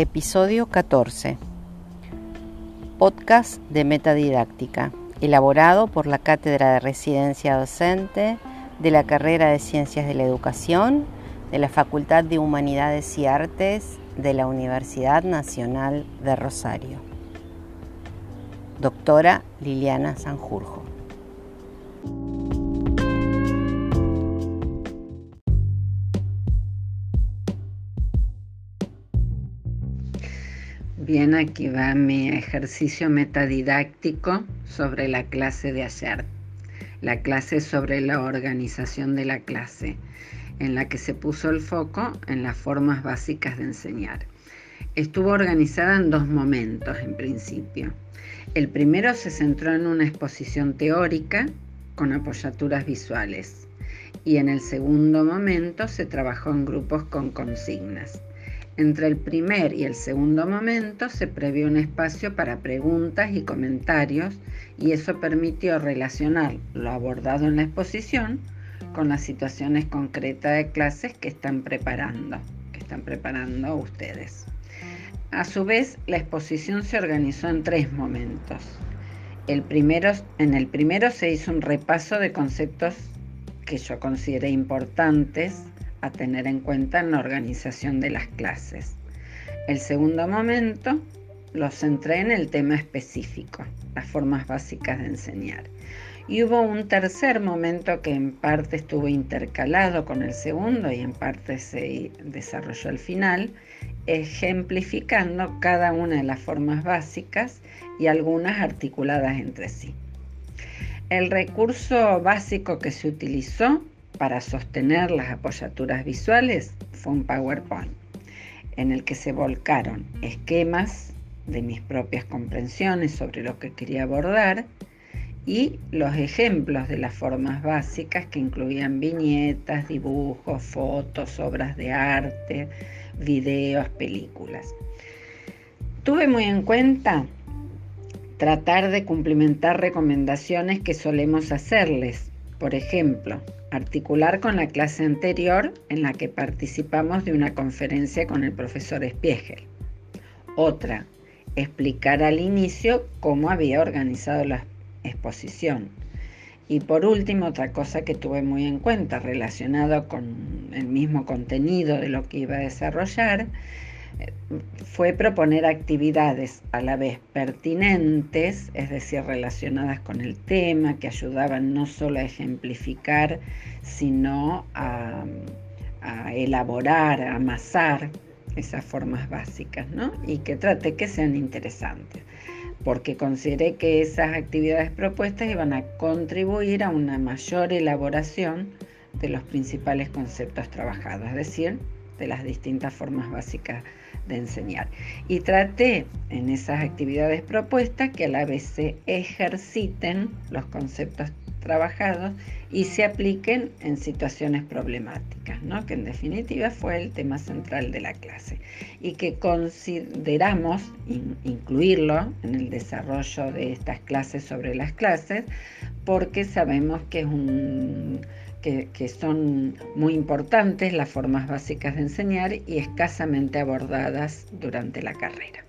Episodio 14. Podcast de Metadidáctica, elaborado por la Cátedra de Residencia Docente de la carrera de Ciencias de la Educación de la Facultad de Humanidades y Artes de la Universidad Nacional de Rosario. Doctora Liliana Sanjurjo. Bien, aquí va mi ejercicio metadidáctico sobre la clase de ayer. La clase sobre la organización de la clase, en la que se puso el foco en las formas básicas de enseñar. Estuvo organizada en dos momentos en principio. El primero se centró en una exposición teórica con apoyaturas visuales y en el segundo momento se trabajó en grupos con consignas. Entre el primer y el segundo momento se previó un espacio para preguntas y comentarios y eso permitió relacionar lo abordado en la exposición con las situaciones concretas de clases que están preparando, que están preparando ustedes. A su vez, la exposición se organizó en tres momentos. El primero, en el primero se hizo un repaso de conceptos que yo consideré importantes a tener en cuenta en la organización de las clases. El segundo momento lo centré en el tema específico, las formas básicas de enseñar. Y hubo un tercer momento que en parte estuvo intercalado con el segundo y en parte se desarrolló al final, ejemplificando cada una de las formas básicas y algunas articuladas entre sí. El recurso básico que se utilizó para sostener las apoyaturas visuales fue un PowerPoint, en el que se volcaron esquemas de mis propias comprensiones sobre lo que quería abordar y los ejemplos de las formas básicas que incluían viñetas, dibujos, fotos, obras de arte, videos, películas. Tuve muy en cuenta tratar de cumplimentar recomendaciones que solemos hacerles. Por ejemplo, articular con la clase anterior en la que participamos de una conferencia con el profesor Spiegel. Otra, explicar al inicio cómo había organizado la exposición. Y por último, otra cosa que tuve muy en cuenta relacionado con el mismo contenido de lo que iba a desarrollar, fue proponer actividades a la vez pertinentes, es decir, relacionadas con el tema, que ayudaban no solo a ejemplificar, sino a, elaborar, a amasar esas formas básicas, ¿no? Y que trate que sean interesantes, porque consideré que esas actividades propuestas iban a contribuir a una mayor elaboración de los principales conceptos trabajados, es decir, de las distintas formas básicas de enseñar. Y traté en esas actividades propuestas que a la vez se ejerciten los conceptos trabajados y se apliquen en situaciones problemáticas, ¿no? que en definitiva fue el tema central de la clase y que consideramos incluirlo en el desarrollo de estas clases sobre las clases porque sabemos que es un que, son muy importantes, las formas básicas de enseñar y escasamente abordadas durante la carrera.